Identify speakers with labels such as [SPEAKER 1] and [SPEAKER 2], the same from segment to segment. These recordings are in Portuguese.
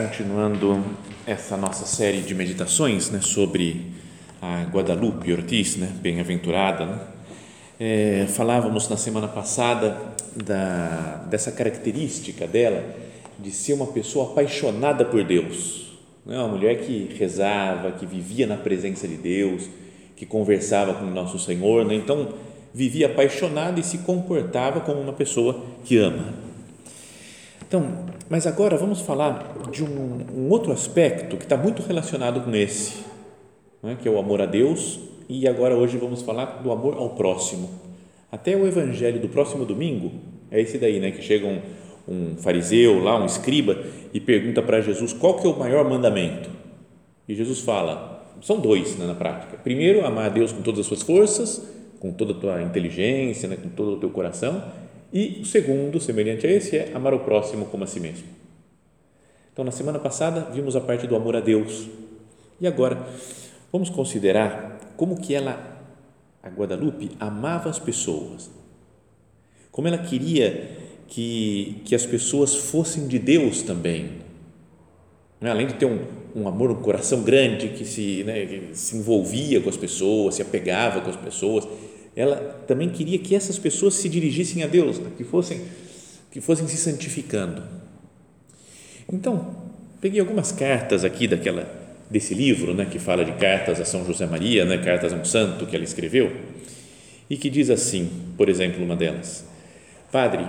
[SPEAKER 1] Continuando essa nossa série de meditações né, sobre a Guadalupe Ortiz, né, bem-aventurada, né? é, falávamos na semana passada da, dessa característica dela de ser uma pessoa apaixonada por Deus, né? uma mulher que rezava, que vivia na presença de Deus, que conversava com o nosso Senhor, né? então vivia apaixonada e se comportava como uma pessoa que ama. Então, mas agora vamos falar de um, um outro aspecto que está muito relacionado com esse, né, que é o amor a Deus, e agora hoje vamos falar do amor ao próximo. Até o evangelho do próximo domingo é esse daí, né, que chega um, um fariseu lá, um escriba, e pergunta para Jesus qual que é o maior mandamento. E Jesus fala, são dois né, na prática. Primeiro, amar a Deus com todas as suas forças, com toda a tua inteligência, né, com todo o teu coração, e o segundo, semelhante a esse, é amar o próximo como a si mesmo. Então, na semana passada, vimos a parte do amor a Deus. E agora, vamos considerar como que ela, a Guadalupe, amava as pessoas. Como ela queria que, que as pessoas fossem de Deus também. Né? Além de ter um, um amor, um coração grande que se, né, que se envolvia com as pessoas, se apegava com as pessoas, ela também queria que essas pessoas se dirigissem a Deus, né? que fossem que fossem se santificando. Então, peguei algumas cartas aqui daquela desse livro, né, que fala de cartas a São José Maria, né, cartas a um santo que ela escreveu, e que diz assim, por exemplo, uma delas: Padre,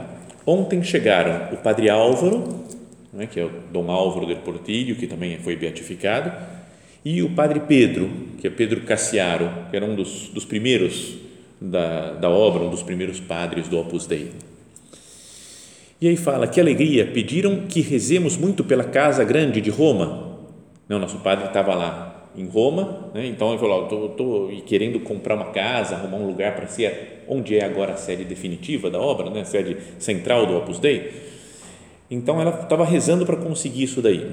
[SPEAKER 1] ontem chegaram o Padre Álvaro, né, que é o Dom Álvaro del Portillo, que também foi beatificado, e o Padre Pedro, que é Pedro Cassiaro, que era um dos, dos primeiros da, da obra, um dos primeiros padres do Opus Dei. E aí fala, que alegria, pediram que rezemos muito pela Casa Grande de Roma. Não, nosso padre estava lá em Roma, né? então ele falou, estou querendo comprar uma casa, arrumar um lugar para ser onde é agora a sede definitiva da obra, né? a sede central do Opus Dei. Então ela estava rezando para conseguir isso daí.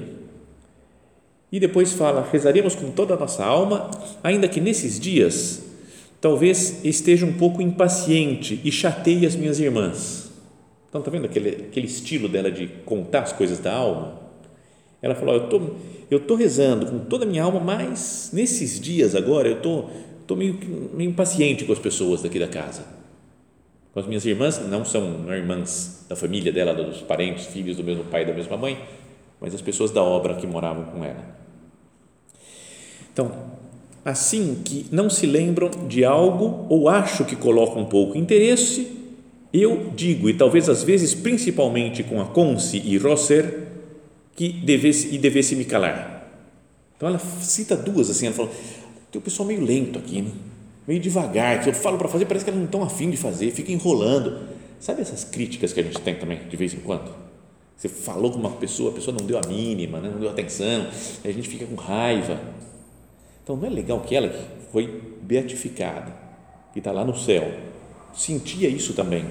[SPEAKER 1] E depois fala, rezaremos com toda a nossa alma, ainda que nesses dias talvez esteja um pouco impaciente e chateie as minhas irmãs. Então, está vendo aquele, aquele estilo dela de contar as coisas da alma? Ela falou: Eu tô, estou tô rezando com toda a minha alma, mas nesses dias agora eu tô, tô meio, meio impaciente com as pessoas daqui da casa. Com as minhas irmãs, não são irmãs da família dela, dos parentes, filhos do mesmo pai da mesma mãe, mas as pessoas da obra que moravam com ela. Então, assim que não se lembram de algo ou acho que colocam pouco interesse, eu digo, e talvez às vezes principalmente com a Conce e Rosser, que devesse, e devesse me calar. Então ela cita duas assim, ela fala, tem o pessoal meio lento aqui, né? meio devagar, que eu falo para fazer, parece que elas não estão afim de fazer, fica enrolando. Sabe essas críticas que a gente tem também, de vez em quando? Você falou com uma pessoa, a pessoa não deu a mínima, né? não deu atenção, a gente fica com raiva então, não é legal que ela, que foi beatificada, que está lá no céu, sentia isso também.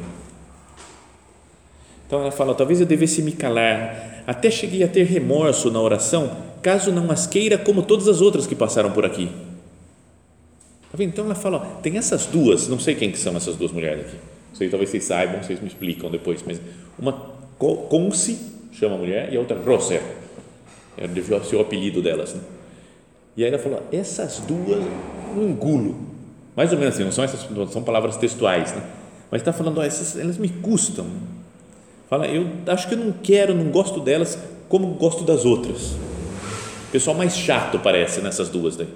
[SPEAKER 1] Então, ela fala: talvez eu devesse me calar, até cheguei a ter remorso na oração, caso não as queira como todas as outras que passaram por aqui. Tá então, ela fala: ó, tem essas duas, não sei quem que são essas duas mulheres aqui. Sei, talvez vocês saibam, vocês me explicam depois, mas uma Conce, chama a mulher, e a outra Roser, é o seu apelido delas. Né? E aí ela falou: essas duas não engulo. Mais ou menos assim, não são essas, são palavras textuais, né? Mas está falando, essas, elas me custam. Fala, eu acho que eu não quero, não gosto delas como gosto das outras. Pessoal mais chato parece nessas duas daí.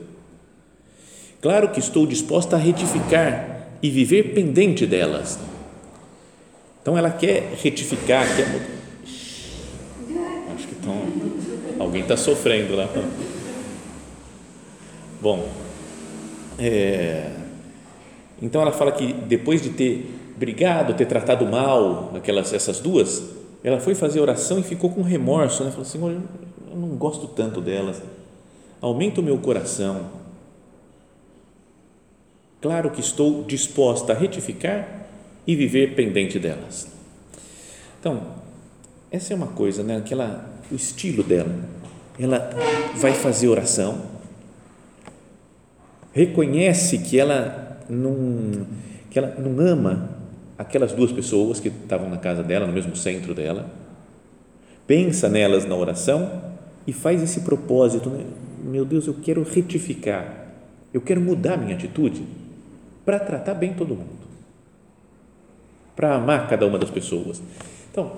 [SPEAKER 1] Claro que estou disposta a retificar e viver pendente delas. Então ela quer retificar, quer Acho que alguém está sofrendo lá. Bom, é, então ela fala que depois de ter brigado, ter tratado mal aquelas, essas duas, ela foi fazer oração e ficou com remorso, né? Falou, Senhor, eu não gosto tanto delas, aumenta o meu coração. Claro que estou disposta a retificar e viver pendente delas. Então, essa é uma coisa, né? Aquela, o estilo dela. Ela vai fazer oração, reconhece que ela não, que ela não ama aquelas duas pessoas que estavam na casa dela, no mesmo centro dela, pensa nelas na oração e faz esse propósito, né? meu Deus, eu quero retificar, eu quero mudar minha atitude para tratar bem todo mundo, para amar cada uma das pessoas. Então,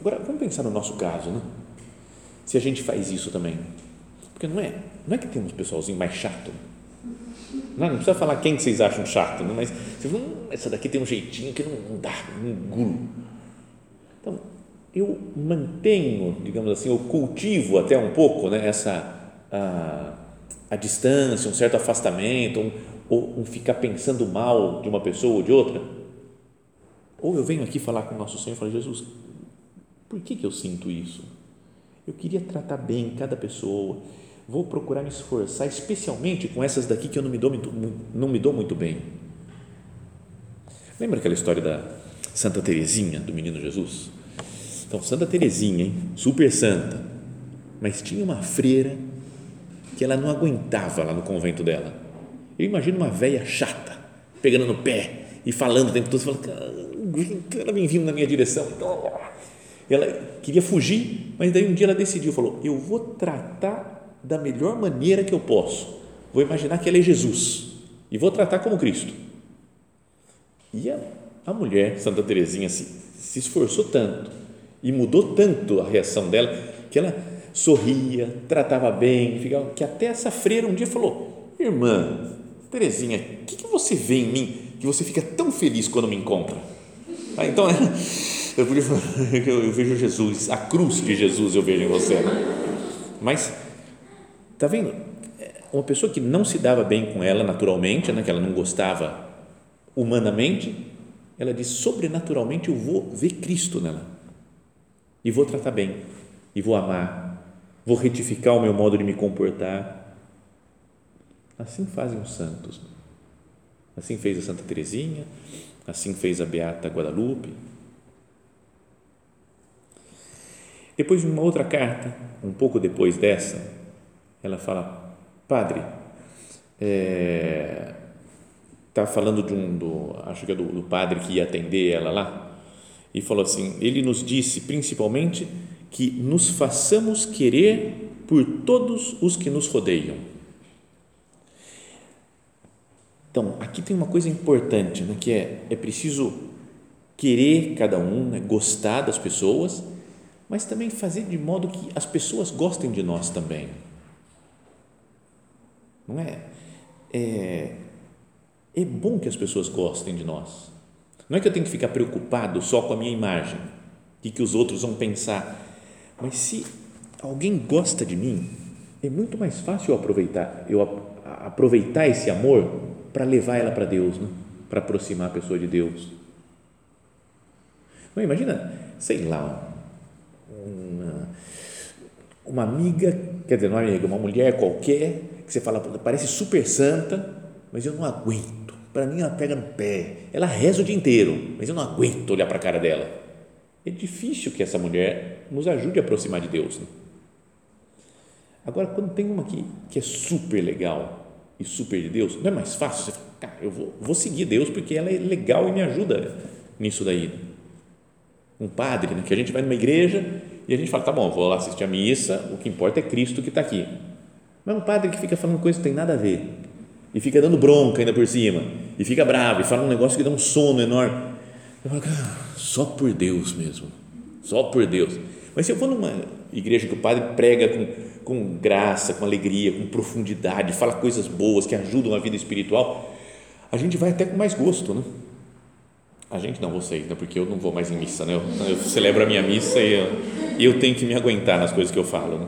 [SPEAKER 1] agora vamos pensar no nosso caso, né? Se a gente faz isso também, porque não é, não é que tem um pessoalzinho mais chato, não, não precisa falar quem vocês acham chato, né? mas hum, essa daqui tem um jeitinho que não, não dá, não engulo. Então, eu mantenho, digamos assim, eu cultivo até um pouco né, essa a, a distância, um certo afastamento, um, ou um ficar pensando mal de uma pessoa ou de outra. Ou eu venho aqui falar com o nosso Senhor e falo, Jesus, por que, que eu sinto isso? Eu queria tratar bem cada pessoa, vou procurar me esforçar, especialmente com essas daqui que eu não me dou muito, não me dou muito bem. Lembra aquela história da Santa Teresinha, do menino Jesus? Então, Santa Teresinha, hein? super santa, mas tinha uma freira que ela não aguentava lá no convento dela. Eu imagino uma velha chata, pegando no pé e falando o tempo todo, falando, ela vem vindo na minha direção. Ela queria fugir, mas daí um dia ela decidiu, falou, eu vou tratar da melhor maneira que eu posso. Vou imaginar que ela é Jesus e vou tratar como Cristo. E a, a mulher, Santa Teresinha, se, se esforçou tanto e mudou tanto a reação dela que ela sorria, tratava bem, ficava, que até essa freira um dia falou: Irmã, Terezinha, o que, que, você vê em mim que você fica tão feliz quando me encontra? Ah, então, eu, eu vejo Jesus, a cruz de Jesus eu vejo em você. Mas Está vendo? Uma pessoa que não se dava bem com ela naturalmente, né, que ela não gostava humanamente, ela diz: sobrenaturalmente eu vou ver Cristo nela e vou tratar bem, e vou amar, vou retificar o meu modo de me comportar. Assim fazem os santos. Assim fez a Santa Teresinha, assim fez a Beata Guadalupe. Depois, uma outra carta, um pouco depois dessa, ela fala, padre, é, tá falando de um, do, acho que é do, do padre que ia atender ela lá, e falou assim, ele nos disse principalmente que nos façamos querer por todos os que nos rodeiam. Então, aqui tem uma coisa importante, né, que é, é preciso querer cada um, né, gostar das pessoas, mas também fazer de modo que as pessoas gostem de nós também. Não é? É, é bom que as pessoas gostem de nós. Não é que eu tenho que ficar preocupado só com a minha imagem, o que os outros vão pensar. Mas se alguém gosta de mim, é muito mais fácil eu aproveitar, eu aproveitar esse amor para levar ela para Deus, né? para aproximar a pessoa de Deus. Não, imagina, sei lá, uma, uma amiga, quer dizer, não é amiga, uma mulher qualquer que você fala, parece super santa, mas eu não aguento. Para mim, ela pega no pé. Ela reza o dia inteiro, mas eu não aguento olhar para a cara dela. É difícil que essa mulher nos ajude a aproximar de Deus. Né? Agora, quando tem uma que, que é super legal e super de Deus, não é mais fácil? Você fala, cara, eu vou, vou seguir Deus porque ela é legal e me ajuda nisso daí. Um padre, né, que a gente vai numa igreja e a gente fala, tá bom, vou lá assistir a missa, o que importa é Cristo que está aqui mas um padre que fica falando coisas que tem nada a ver e fica dando bronca ainda por cima e fica bravo e fala um negócio que dá um sono enorme. Eu falo, cara, só por Deus mesmo, só por Deus. Mas se eu for numa igreja que o padre prega com, com graça, com alegria, com profundidade, fala coisas boas que ajudam a vida espiritual, a gente vai até com mais gosto, né? A gente não, vocês, né? porque eu não vou mais em missa, né? Eu, eu celebro a minha missa e eu, eu tenho que me aguentar nas coisas que eu falo, né?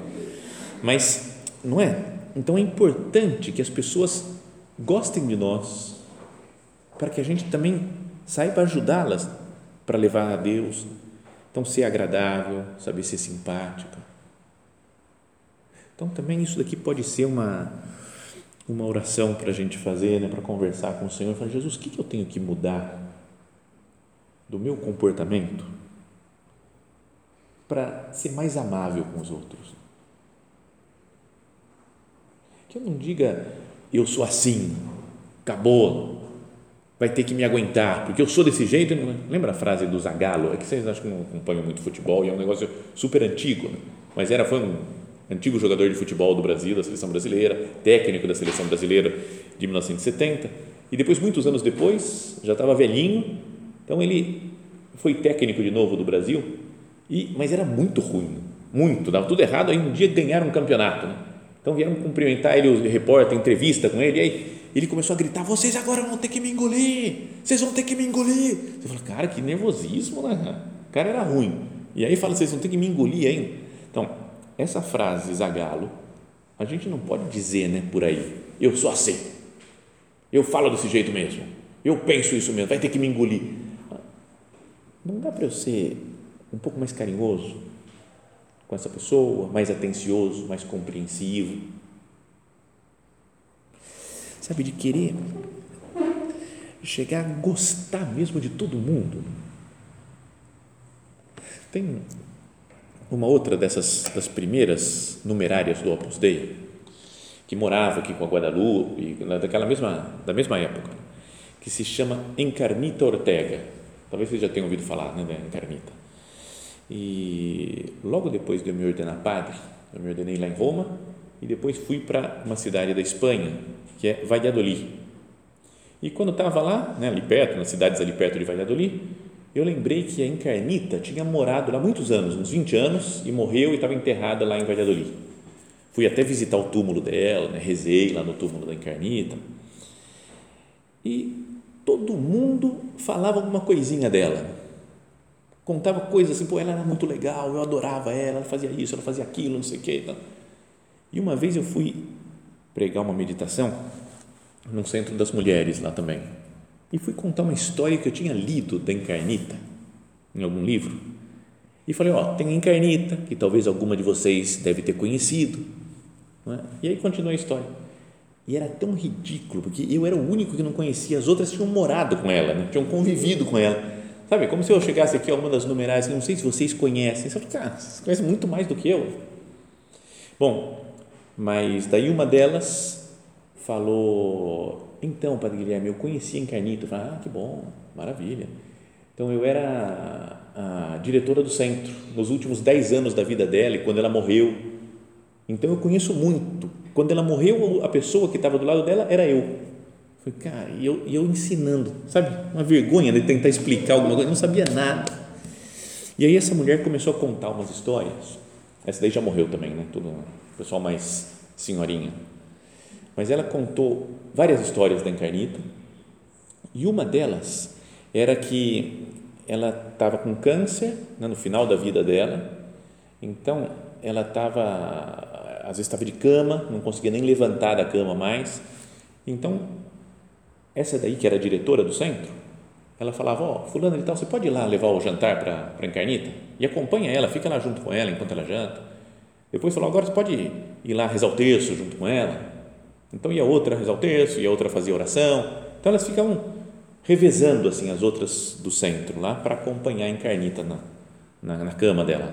[SPEAKER 1] Mas não é? então é importante que as pessoas gostem de nós, para que a gente também saiba ajudá-las para levar a Deus. Então, ser agradável, saber ser simpática. Então, também isso daqui pode ser uma, uma oração para a gente fazer, né, para conversar com o Senhor. Falar, Jesus, o que eu tenho que mudar do meu comportamento para ser mais amável com os outros? Que eu não diga, eu sou assim, acabou, vai ter que me aguentar, porque eu sou desse jeito. Lembra a frase do Zagallo? É que vocês acham que não acompanham muito futebol e é um negócio super antigo, né? mas era, foi um antigo jogador de futebol do Brasil, da seleção brasileira, técnico da seleção brasileira de 1970, e depois, muitos anos depois, já estava velhinho, então ele foi técnico de novo do Brasil, e, mas era muito ruim, muito, dava tudo errado, aí um dia ganharam um campeonato, né? Então vieram cumprimentar ele, o repórter, entrevista com ele, e aí ele começou a gritar: vocês agora vão ter que me engolir, vocês vão ter que me engolir. Você fala, cara, que nervosismo, né? O cara era ruim. E aí fala: vocês vão ter que me engolir ainda. Então, essa frase, Zagalo, a gente não pode dizer né, por aí: eu sou assim, eu falo desse jeito mesmo, eu penso isso mesmo, vai ter que me engolir. Não dá para eu ser um pouco mais carinhoso, com essa pessoa, mais atencioso, mais compreensivo. Sabe, de querer chegar a gostar mesmo de todo mundo. Tem uma outra dessas das primeiras numerárias do Opus Dei que morava aqui com a Guadalupe, daquela mesma da mesma época, que se chama Encarnita Ortega. Talvez vocês já tenham ouvido falar, né, da Encarnita. E logo depois de eu me ordenar padre, eu me ordenei lá em Roma e depois fui para uma cidade da Espanha, que é Valladolid. E quando estava lá, né, ali perto, nas cidades ali perto de Valladolid, eu lembrei que a Encarnita tinha morado lá muitos anos, uns 20 anos, e morreu e estava enterrada lá em Valladolid. Fui até visitar o túmulo dela, né, rezei lá no túmulo da Encarnita. E todo mundo falava alguma coisinha dela contava coisas assim, pô, ela era muito legal, eu adorava ela, ela fazia isso, ela fazia aquilo, não sei o quê. E uma vez eu fui pregar uma meditação num centro das mulheres lá também. E fui contar uma história que eu tinha lido da Encarnita, em algum livro. E falei, ó, tem a Encarnita, que talvez alguma de vocês deve ter conhecido. É? E aí continua a história. E era tão ridículo, porque eu era o único que não conhecia, as outras tinham morado com ela, né? tinham convivido com ela. Sabe, como se eu chegasse aqui a uma das numerais, não sei se vocês conhecem, você fala, cara, vocês conhecem muito mais do que eu. Bom, mas daí uma delas falou, então, Padre Guilherme, eu conheci Encarnito. Eu falei, ah, que bom, maravilha. Então, eu era a diretora do centro nos últimos 10 anos da vida dela e quando ela morreu. Então, eu conheço muito. Quando ela morreu, a pessoa que estava do lado dela era eu. Falei, cara, e eu, e eu ensinando, sabe? Uma vergonha de tentar explicar alguma coisa, eu não sabia nada. E aí essa mulher começou a contar umas histórias. Essa daí já morreu também, né? Tudo pessoal mais senhorinha. Mas ela contou várias histórias da Encarnita. E uma delas era que ela estava com câncer né, no final da vida dela. Então ela estava, às vezes estava de cama, não conseguia nem levantar da cama mais. Então essa daí, que era diretora do centro, ela falava, ó, oh, fulano de tal, você pode ir lá levar o jantar para a Encarnita? E acompanha ela, fica lá junto com ela enquanto ela janta. Depois falou, agora você pode ir lá rezar o terço junto com ela. Então ia outra rezar o terço, ia outra fazer oração. Então elas ficavam revezando assim as outras do centro lá para acompanhar a Encarnita na, na, na cama dela.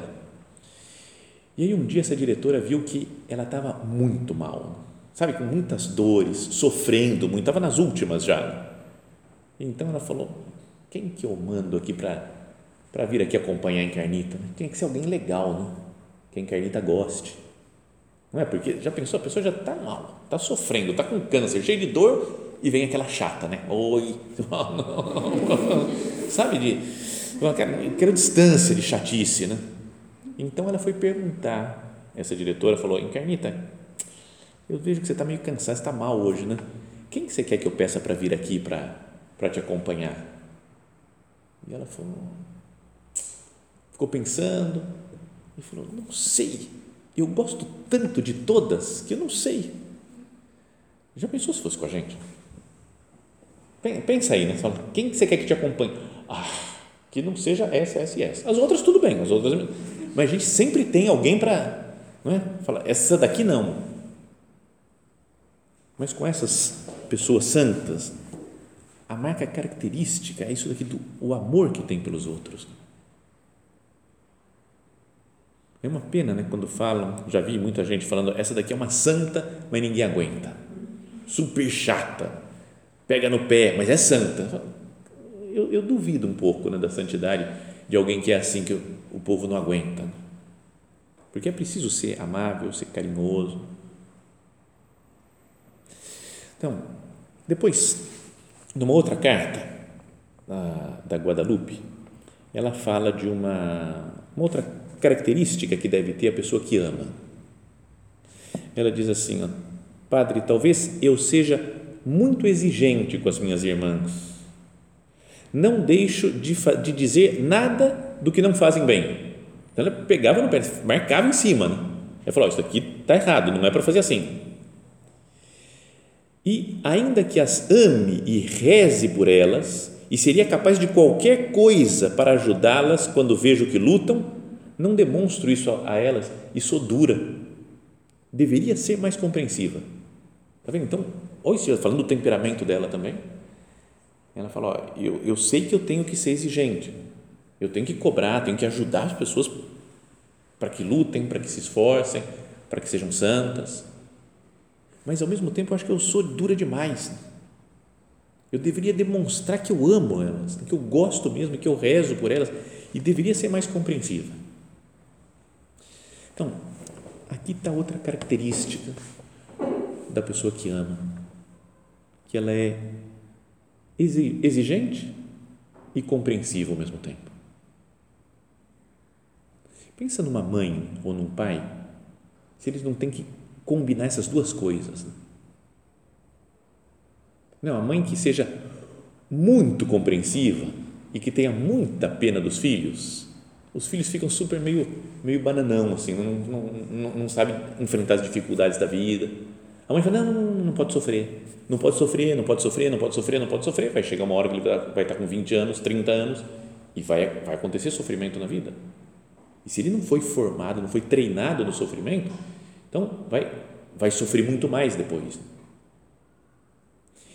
[SPEAKER 1] E aí um dia essa diretora viu que ela estava muito mal sabe, com muitas dores, sofrendo muito, estava nas últimas já. Então ela falou: quem que eu mando aqui para vir aqui acompanhar a Encarnita? Tem que ser alguém legal, né? que a Encarnita goste. Não é? Porque já pensou, a pessoa já está mal, está sofrendo, está com câncer, cheio de dor e vem aquela chata, né? Oi, sabe, de aquela distância de chatice, né? Então ela foi perguntar, essa diretora falou: Encarnita, eu vejo que você está meio cansado, está mal hoje, né? Quem que você quer que eu peça para vir aqui para te acompanhar? E ela falou, ficou pensando e falou, não sei, eu gosto tanto de todas que eu não sei. Já pensou se fosse com a gente? Pensa aí, né? Quem você quer que te acompanhe? Ah, que não seja essa, essa e essa. As outras, tudo bem, as outras. Mas a gente sempre tem alguém para. Não é? Fala, essa daqui não. Mas com essas pessoas santas, a marca característica é isso daqui do o amor que tem pelos outros. É uma pena, né, quando falam, já vi muita gente falando, essa daqui é uma santa, mas ninguém aguenta. Super chata. Pega no pé, mas é santa. Eu, eu duvido um pouco né, da santidade de alguém que é assim, que o, o povo não aguenta. Porque é preciso ser amável, ser carinhoso. Então, depois, numa outra carta da, da Guadalupe, ela fala de uma, uma outra característica que deve ter a pessoa que ama. Ela diz assim: ó, Padre, talvez eu seja muito exigente com as minhas irmãs. Não deixo de, de dizer nada do que não fazem bem. Então ela pegava no pé, marcava em cima. Né? Ela falou: Isso aqui está errado, não é para fazer assim. E ainda que as ame e reze por elas, e seria capaz de qualquer coisa para ajudá-las quando vejo que lutam, não demonstro isso a elas e sou dura. Deveria ser mais compreensiva. Está vendo? Então, olha, falando do temperamento dela também. Ela fala: ó, eu, eu sei que eu tenho que ser exigente, eu tenho que cobrar, tenho que ajudar as pessoas para que lutem, para que se esforcem, para que sejam santas. Mas ao mesmo tempo eu acho que eu sou dura demais. Eu deveria demonstrar que eu amo elas, que eu gosto mesmo, que eu rezo por elas e deveria ser mais compreensiva. Então, aqui está outra característica da pessoa que ama, que ela é exigente e compreensiva ao mesmo tempo. Pensa numa mãe ou num pai, se eles não têm que combinar essas duas coisas. Né? Não, a mãe que seja muito compreensiva e que tenha muita pena dos filhos, os filhos ficam super meio, meio bananão, assim, não, não, não, não sabem enfrentar as dificuldades da vida. A mãe fala, não, não, não pode sofrer, não pode sofrer, não pode sofrer, não pode sofrer, não pode sofrer. Vai chegar uma hora que ele vai estar com 20 anos, 30 anos e vai, vai acontecer sofrimento na vida. E se ele não foi formado, não foi treinado no sofrimento, então vai, vai sofrer muito mais depois.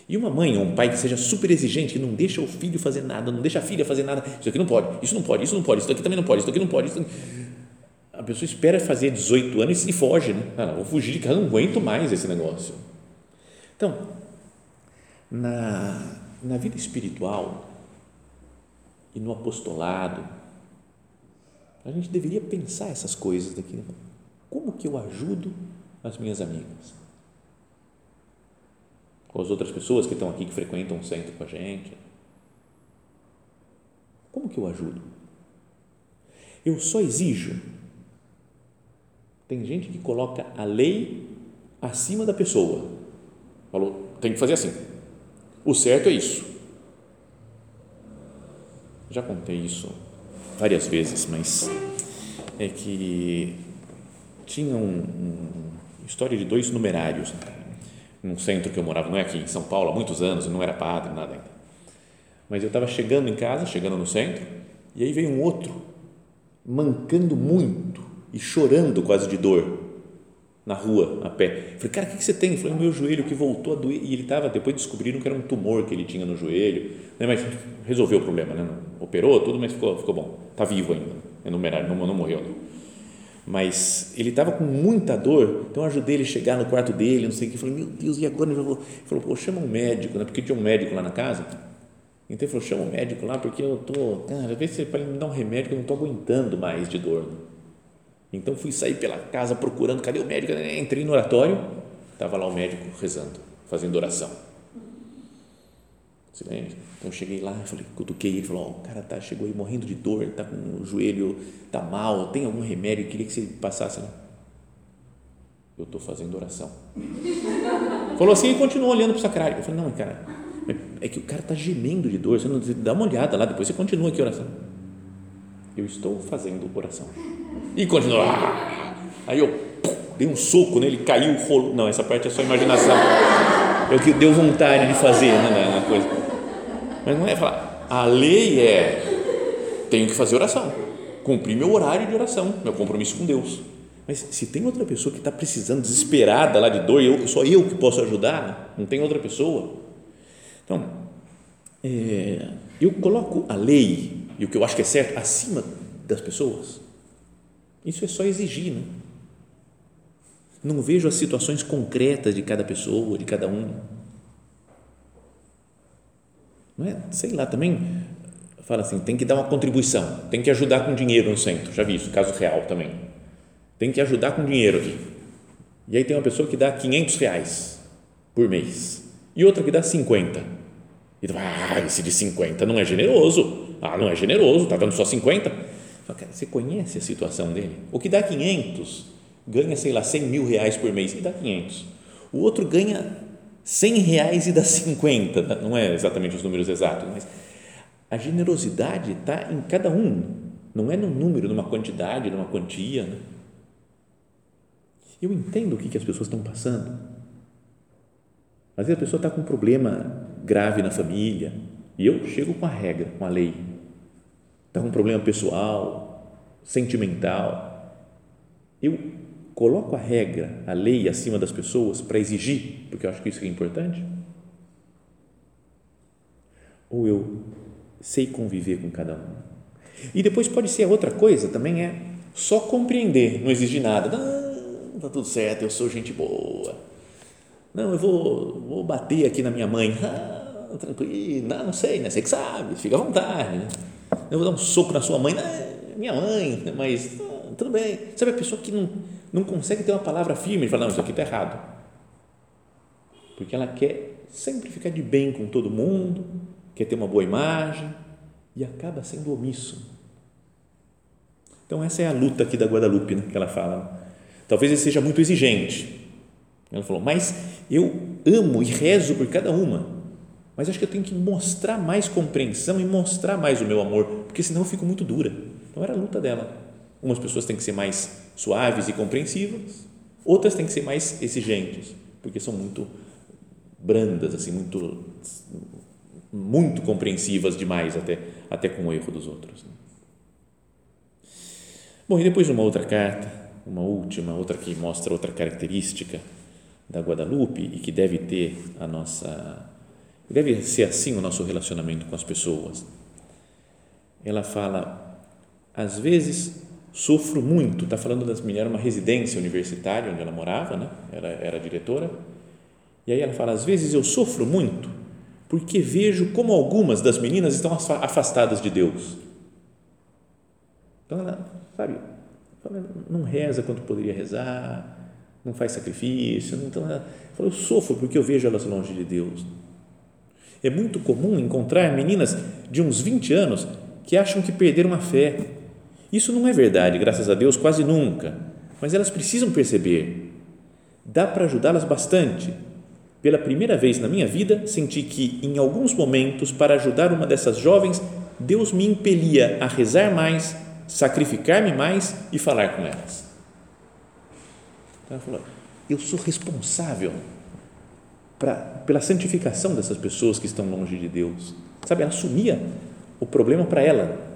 [SPEAKER 1] E uma mãe ou um pai que seja super exigente, que não deixa o filho fazer nada, não deixa a filha fazer nada, isso aqui não pode, isso não pode, isso não pode, isso aqui também não pode, isso aqui não pode. Isso... A pessoa espera fazer 18 anos e foge, né? Ah, vou fugir de casa, não aguento mais esse negócio. Então, na, na vida espiritual e no apostolado, a gente deveria pensar essas coisas daqui. Né? Como que eu ajudo as minhas amigas? com as outras pessoas que estão aqui, que frequentam o centro com a gente. Como que eu ajudo? Eu só exijo. Tem gente que coloca a lei acima da pessoa. Falou, tem que fazer assim. O certo é isso. Já contei isso várias vezes, mas é que tinha um, um história de dois numerários num centro que eu morava, não é aqui em São Paulo, há muitos anos, eu não era padre, nada ainda. Mas eu estava chegando em casa, chegando no centro, e aí veio um outro, mancando muito e chorando quase de dor na rua, a pé. Falei, cara, o que você tem? Ele falou, meu joelho que voltou a doer. E ele estava, depois descobriram que era um tumor que ele tinha no joelho, né? mas resolveu o problema, né? operou tudo, mas ficou, ficou bom. Está vivo ainda, é numerário, não, não morreu. Não mas ele estava com muita dor, então eu ajudei ele a chegar no quarto dele, não sei o que, falei, meu Deus, e agora? Ele falou, pô, chama um médico, né? porque tinha um médico lá na casa, então ele falou, chama um médico lá, porque eu tô, cara, vê se para ele me dar um remédio que eu não estou aguentando mais de dor. Então fui sair pela casa procurando, cadê o médico? Entrei no oratório, estava lá o médico rezando, fazendo oração. Então eu cheguei lá, falei, cutuquei ele, falou, oh, o cara tá, chegou aí morrendo de dor, tá com o joelho, tá mal, tem algum remédio, queria que você passasse. Eu estou fazendo oração. Falou assim e continuou olhando para o sacrário. Eu falei, não, cara, é que o cara está gemendo de dor, você não dá uma olhada lá, depois você continua aqui a oração. Eu estou fazendo oração. E continuou. Aí eu dei um soco nele, caiu o rolo. Não, essa parte é só imaginação. É o que deu vontade de fazer né, na coisa. Mas não é falar, a lei é, tenho que fazer oração, cumprir meu horário de oração, meu compromisso com Deus. Mas se tem outra pessoa que está precisando, desesperada lá de dor, eu, só eu que posso ajudar, não tem outra pessoa. Então, é, eu coloco a lei e o que eu acho que é certo acima das pessoas. Isso é só exigir? Né? Não vejo as situações concretas de cada pessoa, de cada um. Não é? Sei lá, também fala assim, tem que dar uma contribuição, tem que ajudar com dinheiro no centro. Já vi isso, caso real também. Tem que ajudar com dinheiro aqui. E aí tem uma pessoa que dá 500 reais por mês e outra que dá 50. E tu, ah, esse de 50 não é generoso. Ah, não é generoso, está dando só 50. Você conhece a situação dele? O que dá 500 ganha, sei lá, 100 mil reais por mês e dá 500. O outro ganha 100 reais e dá 50. Não é exatamente os números exatos, mas a generosidade está em cada um. Não é no número, numa quantidade, numa quantia. Né? Eu entendo o que, que as pessoas estão passando. Às vezes a pessoa está com um problema grave na família e eu chego com a regra, com a lei. Está com um problema pessoal, sentimental. Eu coloco a regra, a lei acima das pessoas para exigir, porque eu acho que isso é importante? Ou eu sei conviver com cada um? E depois pode ser outra coisa também é só compreender, não exigir nada. Não, tá tudo certo, eu sou gente boa. Não, eu vou, vou bater aqui na minha mãe. Ah, tranquilo, não, não sei, né? Você que sabe, fica à vontade. Né? Eu vou dar um soco na sua mãe, não, minha mãe, mas ah, tudo bem. Sabe a pessoa que não não consegue ter uma palavra firme e falar, não, isso aqui está errado. Porque ela quer sempre ficar de bem com todo mundo, quer ter uma boa imagem e acaba sendo omisso. Então, essa é a luta aqui da Guadalupe, né, que ela fala. Talvez ele seja muito exigente. Ela falou, mas eu amo e rezo por cada uma, mas acho que eu tenho que mostrar mais compreensão e mostrar mais o meu amor, porque senão eu fico muito dura. Então, era a luta dela. Umas pessoas têm que ser mais suaves e compreensivas, outras têm que ser mais exigentes, porque são muito brandas, assim, muito muito compreensivas demais até até com o erro dos outros. Né? Bom, e depois uma outra carta, uma última, outra que mostra outra característica da Guadalupe e que deve ter a nossa deve ser assim o nosso relacionamento com as pessoas. Ela fala às vezes sofro muito, está falando das meninas, era uma residência universitária onde ela morava, né? Ela era diretora. E aí ela fala: às vezes eu sofro muito porque vejo como algumas das meninas estão afastadas de Deus. Então ela, sabe, não reza quanto poderia rezar, não faz sacrifício. Então ela falou: eu sofro porque eu vejo elas longe de Deus. É muito comum encontrar meninas de uns 20 anos que acham que perderam a fé isso não é verdade, graças a Deus, quase nunca, mas elas precisam perceber. Dá para ajudá-las bastante. Pela primeira vez na minha vida, senti que, em alguns momentos, para ajudar uma dessas jovens, Deus me impelia a rezar mais, sacrificar-me mais e falar com elas. Ela falou: Eu sou responsável pra, pela santificação dessas pessoas que estão longe de Deus. Sabe, ela assumia o problema para ela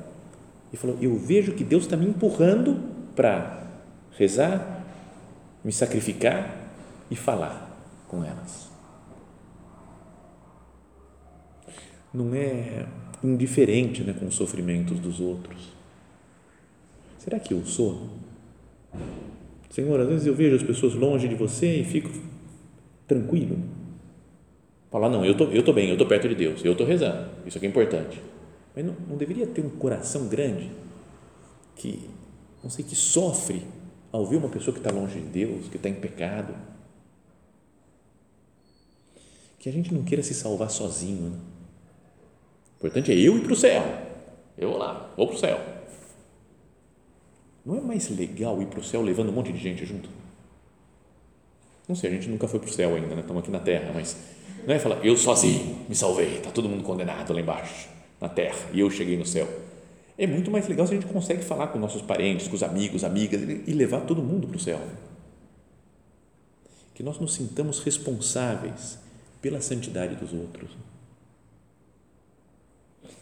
[SPEAKER 1] e falou: Eu vejo que Deus está me empurrando para rezar, me sacrificar e falar com elas. Não é indiferente né, com os sofrimentos dos outros. Será que eu sou? Senhor, às vezes eu vejo as pessoas longe de você e fico tranquilo. Falar, não, eu tô, eu tô bem, eu tô perto de Deus, eu tô rezando, isso aqui é importante. Mas não, não deveria ter um coração grande que, não sei, que sofre ao ver uma pessoa que está longe de Deus, que está em pecado. Que a gente não queira se salvar sozinho. Né? O importante é eu ir para o céu. Eu vou lá, vou para o céu. Não é mais legal ir para o céu levando um monte de gente junto? Não sei, a gente nunca foi para o céu ainda, né? estamos aqui na terra, mas não é falar, eu sozinho me salvei, está todo mundo condenado lá embaixo na terra e eu cheguei no céu. É muito mais legal se a gente consegue falar com nossos parentes, com os amigos, amigas e levar todo mundo para o céu. que nós nos sintamos responsáveis pela santidade dos outros.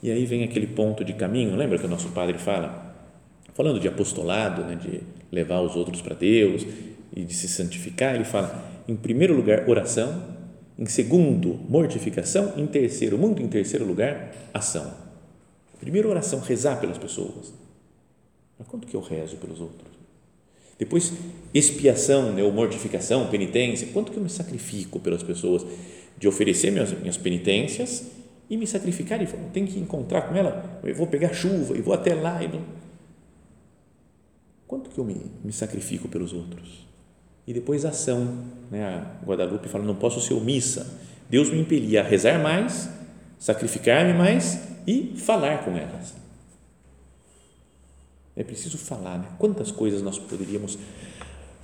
[SPEAKER 1] E aí vem aquele ponto de caminho, lembra que o nosso padre fala? Falando de apostolado, né, de levar os outros para Deus e de se santificar, ele fala, em primeiro lugar, oração, em segundo, mortificação, em terceiro, muito em terceiro lugar, ação. Primeiro, oração, rezar pelas pessoas. Mas quanto que eu rezo pelos outros? Depois, expiação, né, ou mortificação, penitência, quanto que eu me sacrifico pelas pessoas? De oferecer minhas, minhas penitências e me sacrificar e tem que encontrar com ela, eu vou pegar chuva e vou até lá e não... quanto que eu me, me sacrifico pelos outros? E depois ação, né? A Guadalupe fala, não posso ser omissa. Deus me impelia a rezar mais, sacrificar-me mais e falar com elas. É preciso falar, né? Quantas coisas nós poderíamos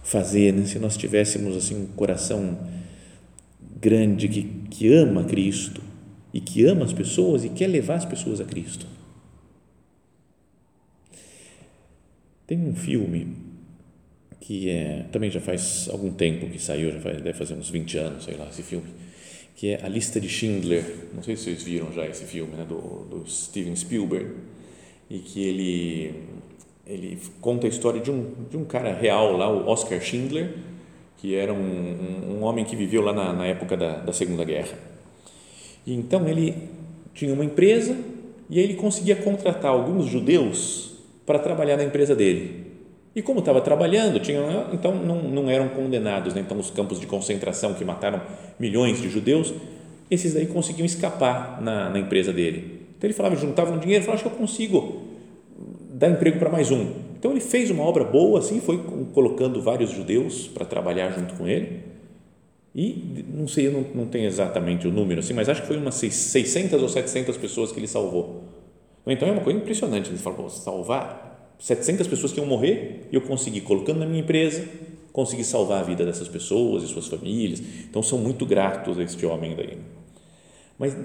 [SPEAKER 1] fazer né? se nós tivéssemos assim um coração grande que, que ama Cristo e que ama as pessoas e quer levar as pessoas a Cristo. Tem um filme que é, também já faz algum tempo que saiu, já faz, deve fazer uns 20 anos, sei lá, esse filme, que é A Lista de Schindler. Não sei se vocês viram já esse filme, né, do, do Steven Spielberg, e que ele, ele conta a história de um, de um cara real lá, o Oscar Schindler, que era um, um, um homem que viveu lá na, na época da, da Segunda Guerra e então ele tinha uma empresa e ele conseguia contratar alguns judeus para trabalhar na empresa dele. E como estava trabalhando, tinha, então não, não eram condenados, né? então os campos de concentração que mataram milhões de judeus, esses daí conseguiam escapar na, na empresa dele. Então ele falava, juntava um dinheiro, falava, acho que eu consigo dar emprego para mais um. Então ele fez uma obra boa, assim, foi colocando vários judeus para trabalhar junto com ele e não sei, eu não, não tenho exatamente o número, assim, mas acho que foi umas 600 ou 700 pessoas que ele salvou. Então é uma coisa impressionante. Ele fala, salvar 700 pessoas que iam morrer, eu consegui, colocando na minha empresa, consegui salvar a vida dessas pessoas e suas famílias. Então são muito gratos a este homem daí. Mas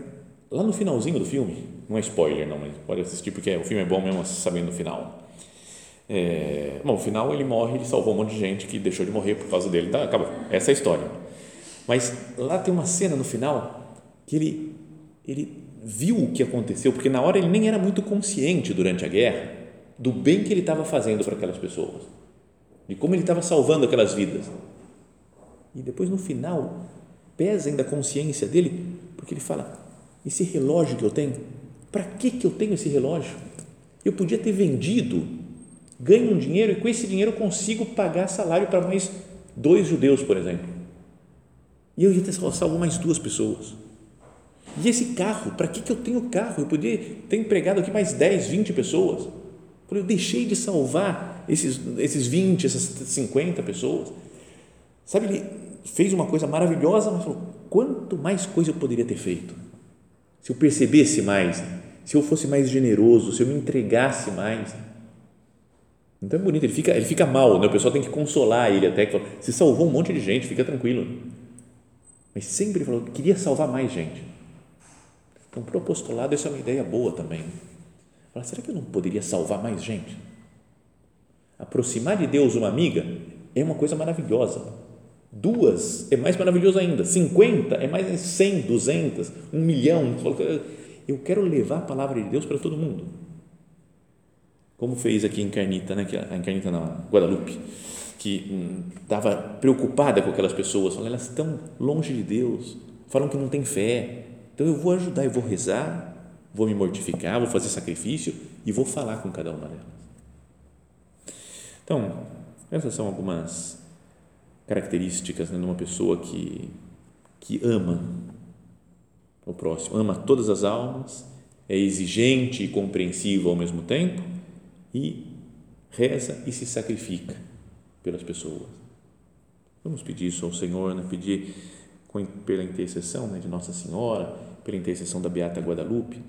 [SPEAKER 1] lá no finalzinho do filme, não é spoiler, não, mas pode assistir porque o filme é bom mesmo sabendo o final. É, bom, no final ele morre, ele salvou um monte de gente que deixou de morrer por causa dele. Tá, acabou. Essa é a história. Mas lá tem uma cena no final que ele, ele viu o que aconteceu, porque na hora ele nem era muito consciente durante a guerra do bem que ele estava fazendo para aquelas pessoas, de como ele estava salvando aquelas vidas. E depois no final pesa ainda a consciência dele, porque ele fala: esse relógio que eu tenho, para que que eu tenho esse relógio? Eu podia ter vendido, ganho um dinheiro e com esse dinheiro eu consigo pagar salário para mais dois judeus, por exemplo. E eu ia ter salvo mais duas pessoas. E esse carro, para que, que eu tenho carro? Eu podia ter empregado aqui mais 10, 20 pessoas. Eu deixei de salvar esses, esses 20, essas 50 pessoas. Sabe, ele fez uma coisa maravilhosa, mas falou: quanto mais coisa eu poderia ter feito? Se eu percebesse mais, se eu fosse mais generoso, se eu me entregasse mais. Então é bonito, ele fica, ele fica mal, né? o pessoal tem que consolar ele até, que fala, você salvou um monte de gente, fica tranquilo mas sempre falou que queria salvar mais gente. Então, para o apostolado, essa é uma ideia boa também. Fala, será que eu não poderia salvar mais gente? Aproximar de Deus uma amiga é uma coisa maravilhosa. Duas é mais maravilhoso ainda. 50 é mais 100, 200, um milhão. Eu quero levar a palavra de Deus para todo mundo. Como fez aqui em Carnita, né? a Carnita na Guadalupe que estava hum, preocupada com aquelas pessoas, elas estão longe de Deus, falam que não têm fé, então eu vou ajudar, eu vou rezar, vou me mortificar, vou fazer sacrifício e vou falar com cada uma delas. Então, essas são algumas características né, de uma pessoa que, que ama o próximo, ama todas as almas, é exigente e compreensivo ao mesmo tempo e reza e se sacrifica pelas pessoas. Vamos pedir isso ao Senhor, né? pedir pela intercessão né, de Nossa Senhora, pela intercessão da Beata Guadalupe,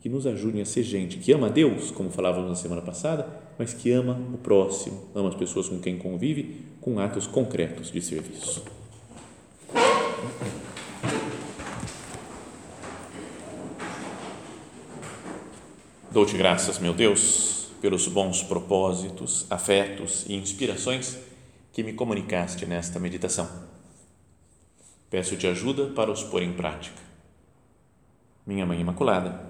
[SPEAKER 1] que nos ajudem a ser gente que ama Deus, como falávamos na semana passada, mas que ama o próximo, ama as pessoas com quem convive, com atos concretos de serviço. Dou-te graças, meu Deus pelos bons propósitos, afetos e inspirações que me comunicaste nesta meditação. Peço-te ajuda para os pôr em prática. Minha Mãe Imaculada,